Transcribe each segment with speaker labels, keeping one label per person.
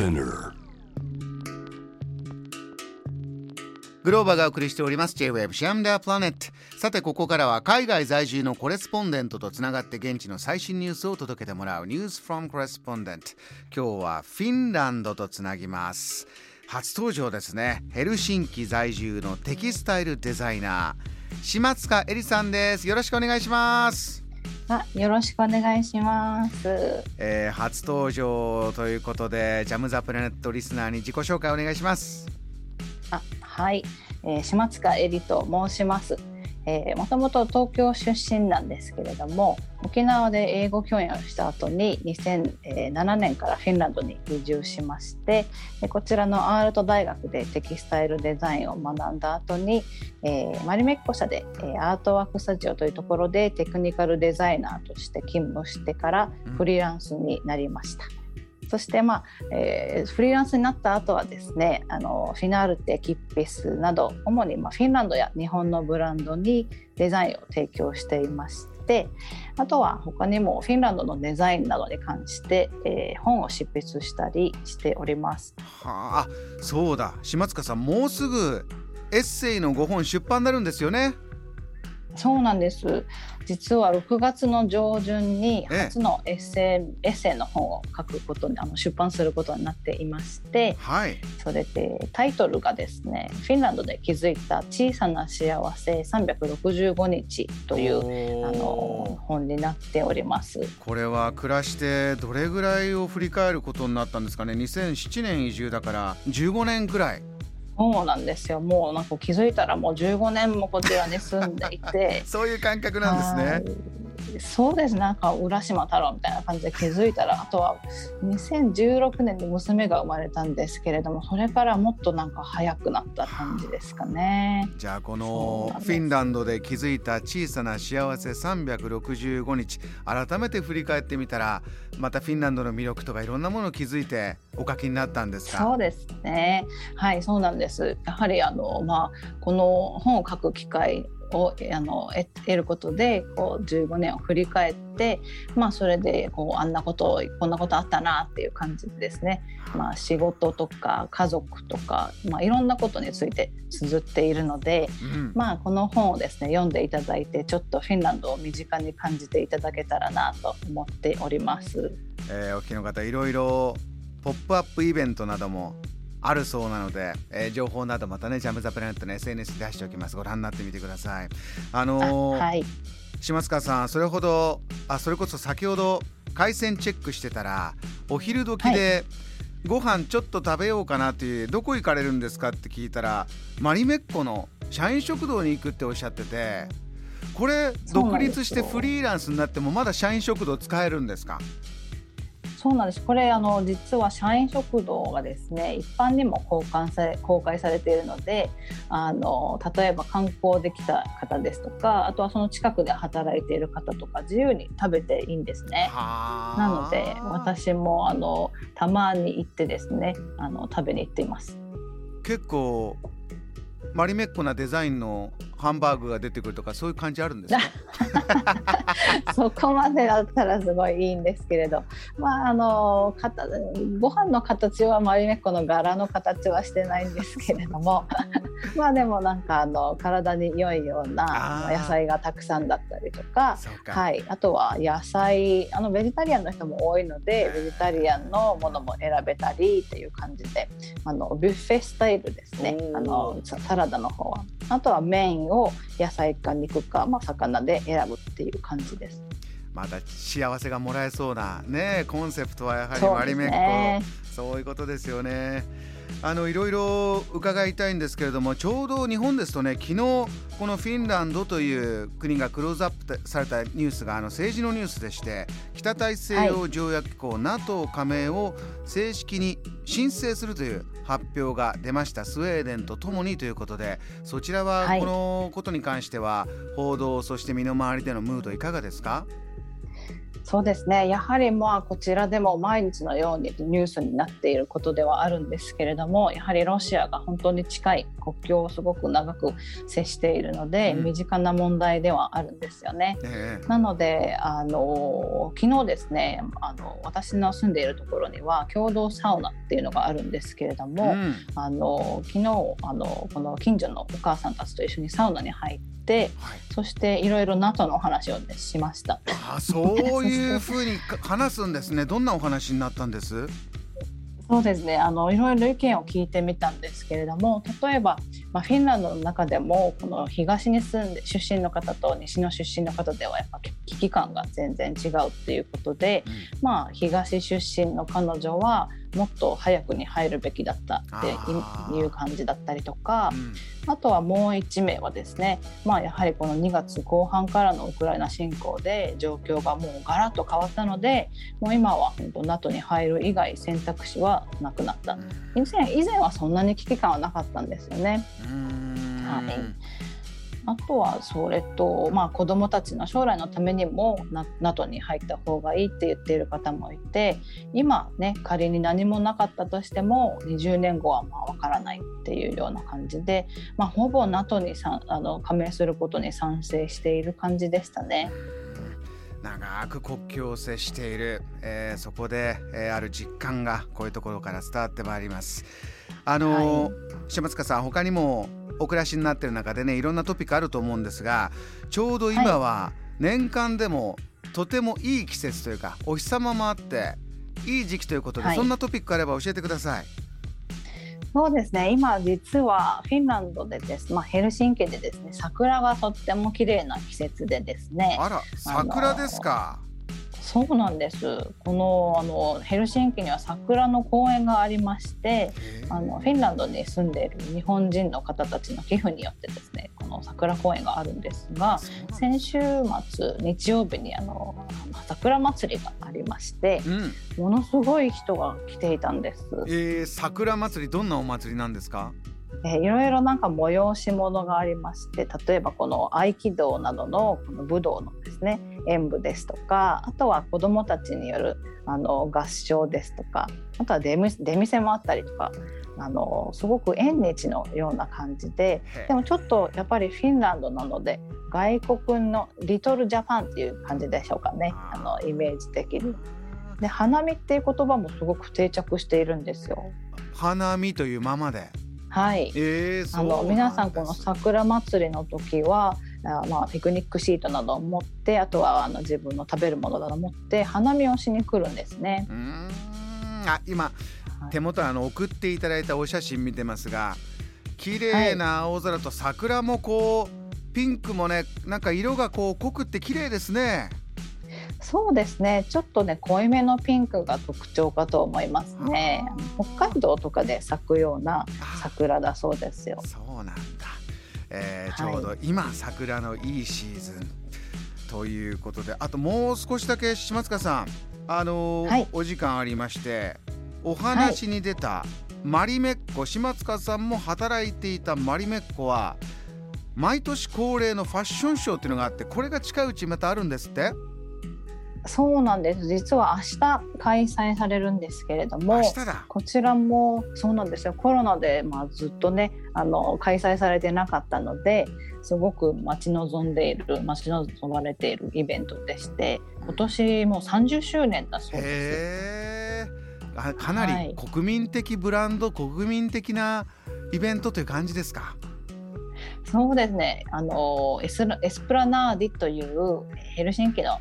Speaker 1: Spinner.
Speaker 2: グローバーがお送りしております。J-Web シアムダープラネットさてここからは海外在住のコレスポンデントとつながって現地の最新ニュースを届けてもらう。ニュースフロムコレスポンデント今日はフィンランドとつなぎます。初登場ですね。ヘルシンキ在住のテキスタイルデザイナー。島塚恵里さんです。よろしくお願いします。
Speaker 3: あ、よろしくお願いします。
Speaker 2: えー初登場ということでジャム・ザ・プラネットリスナーに自己紹介お願いします
Speaker 3: あ、はい、えー、島塚恵里と申します。えー、もともと東京出身なんですけれども沖縄で英語教員をした後に2007年からフィンランドに移住しましてでこちらのアールト大学でテキスタイルデザインを学んだ後に、えーマリメッコ社で、えーアートワークスタジオというところでテクニカルデザイナーとして勤務してから
Speaker 2: うん
Speaker 3: フリーランスになりました。そして、まあえーフリーランスになった後はですねあのフィナールテキッピスなど主に、まあ、フィンランドや日本のブランドにデザインを提供していましてあとは他にもフィンランドのデザインなどに関して、えー本を執筆したりしております。
Speaker 2: はああそうだ島塚さんもうすぐエッセイの5本出版になるんですよね
Speaker 3: そうなんです。実は6月の上旬に
Speaker 2: ええ。
Speaker 3: 初のエッセイ,、エッセイの本を書くことにあの出版することになっていまして
Speaker 2: はい。
Speaker 3: それでタイトルがですねフィンランドで築いた小さな幸せ365日というあの本になっております。
Speaker 2: これは暮らしてどれぐらいを振り返ることになったんですかね。2007年移住だから15年くらい
Speaker 3: そうなんですよ。もうなんか気づいたらもう15年もこちらに住んでいて。
Speaker 2: そういう感覚なんですね。
Speaker 3: はいそうですなんか浦島太郎みたいな感じで気づいたらあとは2016年に娘が生まれたんですけれどもそれからもっとなんか早くなった感じですかね。
Speaker 2: じゃあこのフィンランドで築いた小さな幸せ365日改めて振り返ってみたらまたフィンランドの魅力とかいろんなものを気づいてお書きになったんですか？
Speaker 3: そうですね。はい、そうなんです。やはりあのまあこの本を書く機会をあの得得ることでこう15年を振り返って、まあそれでこうあんなことこんなことあったなっていう感じでですね。まあ仕事とか家族とかまあいろんなことについて綴っているので、
Speaker 2: うん
Speaker 3: まあこの本をですね読んでいただいてちょっとフィンランドを身近に感じていただけたらなと思っております。
Speaker 2: えーお聞きの方いろいろポップアップイベントなどもあるそうなので、えー情報などまたねジャム・ザ・プラネットの SNS で出しておきます。ご覧になってみてください。あ
Speaker 3: あ
Speaker 2: のー
Speaker 3: はい。
Speaker 2: 島塚さんそれほどあそれこそ先ほど回線チェックしてたらお昼時で、ご飯ちょっと食べようかなっていうどこ行かれるんですかって聞いたらマリメッコの社員食堂に行くっておっしゃっててこれ独立してフリーランスになってもまだ社員食堂使えるんですか？
Speaker 3: そうなんです。これあの実は社員食堂がですね一般にも公開され公開されているので、あの例えば観光で来た方ですとか、あとはその近くで働いている方とか自由に食べていいんですね。
Speaker 2: はあ
Speaker 3: なので私もあのたまに行ってですねあの食べに行っています。
Speaker 2: 結構マリメッコなデザインのハンバーグが出てくるとかそういう感じあるんですか？
Speaker 3: そこまでだったらすごいいいんですけれど、まああのご飯の形はマリメッコの柄の形はしてないんですけれども、まあでもなんかあの体に良いような野菜がたくさんだったりとか。はい、あとは野菜あのベジタリアンの人も多いのでベジタリアンのものも選べたりっていう感じであのビュッフェスタイルですね。あのササラダの方は。あとはメインを野菜か肉か、まあ、魚で選ぶっていう感じです。
Speaker 2: また幸せがもらえそうなねコンセプトはやはりマリメッコ
Speaker 3: ね
Speaker 2: そういうことですよねあのいろいろ伺いたいんですけれどもちょうど日本ですとね昨日このフィンランドという国がクローズアップされたニュースがあの政治のニュースでして北大西洋条約機構、NATO 加盟を正式に申請するという発表が出ました。スウェーデンとともにということでそちらは
Speaker 3: はい。
Speaker 2: このことに関しては報道そして身の回りでのムードいかがですか？
Speaker 3: そうですね。やはりまあこちらでも毎日のようにニュースになっていることではあるんですけれどもやはりロシアが本当に近い国境をすごく長く接しているので、うん、身近な問題ではあるんですよね。えー、なのであの昨日ですねあの私の住んでいるところには共同サウナっていうのがあるんですけれども、うん、あの昨日あのこの近所のお母さんたちと一緒にサウナに入って、はい、そしていろいろ NATO のお話を、ね、しました。
Speaker 2: あそういう ふうに話すんですね。どんなお話になったんです？
Speaker 3: そうですね。あのいろいろ意見を聞いてみたんですけれども例えば、まあ、フィンランドの中でもこの東に住んで出身の方と西の出身の方ではやっぱ危機感が全然違うっていうことで、うん、まあ東出身の彼女はもっと早くに入るべきだったっていう感じだったりとか、あとはもう1名はですね、まあ、やはりこの2月後半からのウクライナ侵攻で状況がもうガラッと変わったのでもう今は NATO に入る以外選択肢はなくなった、以前以前はそんなに危機感はなかったんですよね。はいあとはそれと、まあ、子どもたちの将来のためにも NATO に入った方がいいって言っている方もいて今ね仮に何もなかったとしても20年後はまあ分からないっていうような感じで、まあ、ほぼ NATO にさあの加盟することに賛成している感じでしたね。
Speaker 2: 長く国境を接している、えー、そこで、えー、ある実感がこういうところから伝わってまいります。あの、はい、島塚さん他にもお暮らしになってる中でねいろんなトピックあると思うんですがちょうど今は年間でもとてもいい季節というかお日様もあっていい時期ということで、はい、そんなトピックあれば教えてください。
Speaker 3: そうですね。今実はフィンランドでです、まあ、ヘルシンキでですね桜がとっても綺麗な季節でですね。
Speaker 2: あら桜ですか？
Speaker 3: そうなんです。このあのヘルシンキには桜の公園がありましてあのフィンランドに住んでいる日本人の方たちの寄付によってですねこの桜公園があるんですが先週末日曜日にあの桜祭りがありまして、うん、ものすごい人が来ていたんです。
Speaker 2: えー、桜祭りどんなお祭りなんですか？
Speaker 3: えー、いろいろなんか催し物がありまして例えばこの合気道などのこの武道のですね演舞ですとかあとは子どもたちによるあの合唱ですとかあとは出店もあったりとかあのすごく縁日のような感じででもちょっとやっぱりフィンランドなので外国のリトルジャパンっていう感じでしょうかね。あのイメージ的に。で花見っていう言葉もすごく定着しているんですよ。
Speaker 2: 花見というままで
Speaker 3: はい、
Speaker 2: えー、
Speaker 3: あの皆さんこの桜祭りの時はあまあ、ピクニックシートなどを持ってあとはあの自分の食べるものなどを持って花見をしに来るんですね。
Speaker 2: うん。あ今手元あの送っていただいたお写真見てますが綺麗な青空と桜もこうピンクもねなんか色がこう濃くって綺麗ですね。
Speaker 3: そうですね。ちょっとね濃いめのピンクが特徴かと思いますね。北海道とかで咲くような桜だそうですよ。
Speaker 2: そうなんだ、えー、ちょうど今、桜のいいシーズンということであともう少しだけ島塚さんあのーはい、お時間ありましてお話に出た、マリメッコ島塚さんも働いていたマリメッコは毎年恒例のファッションショーっていうのがあってこれが近いうちまたあるんですって
Speaker 3: そうなんです。実は明日開催されるんですけれどもこちらもそうなんですよ。コロナで、まあ、ずっとねあの開催されてなかったのですごく待ち望んでいる待ち望まれているイベントでして今年もう30周年だそうで
Speaker 2: す。かなり国民的ブランド、はい、国民的なイベントという感じですか？
Speaker 3: そうですね。あのエスエスプラナーディというヘルシンキの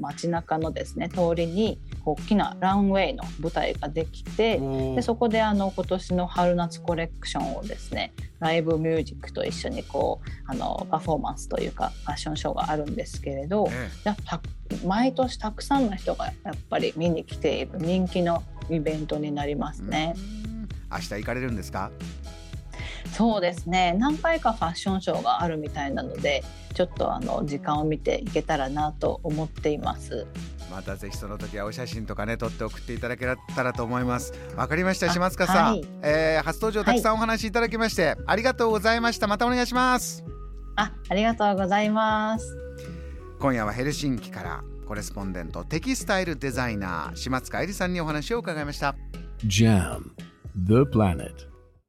Speaker 3: 街中のですね通りに大きなランウェイの舞台ができてでそこであの今年の春夏コレクションをですねライブミュージックと一緒にこうあのパフォーマンスというかファッションショーがあるんですけれど、やっぱ毎年たくさんの人がやっぱり見に来ている人気のイベントになりますね。
Speaker 2: 明日行かれるんですか？
Speaker 3: そうですね。何回かファッションショーがあるみたいなのでちょっとあの時間を見ていけたらなと思っています。
Speaker 2: またぜひその時はお写真とかね撮って送っていただけたらと思います。わかりました。島塚さん、はい、えー、初登場たくさんお話しいただきまして、はい、ありがとうございました。またお願いします。
Speaker 3: あありがとうございます。
Speaker 2: 今夜はヘルシンキからコレスポンデントテキスタイルデザイナー島塚えりさんにお話を伺いました。JAM The Planet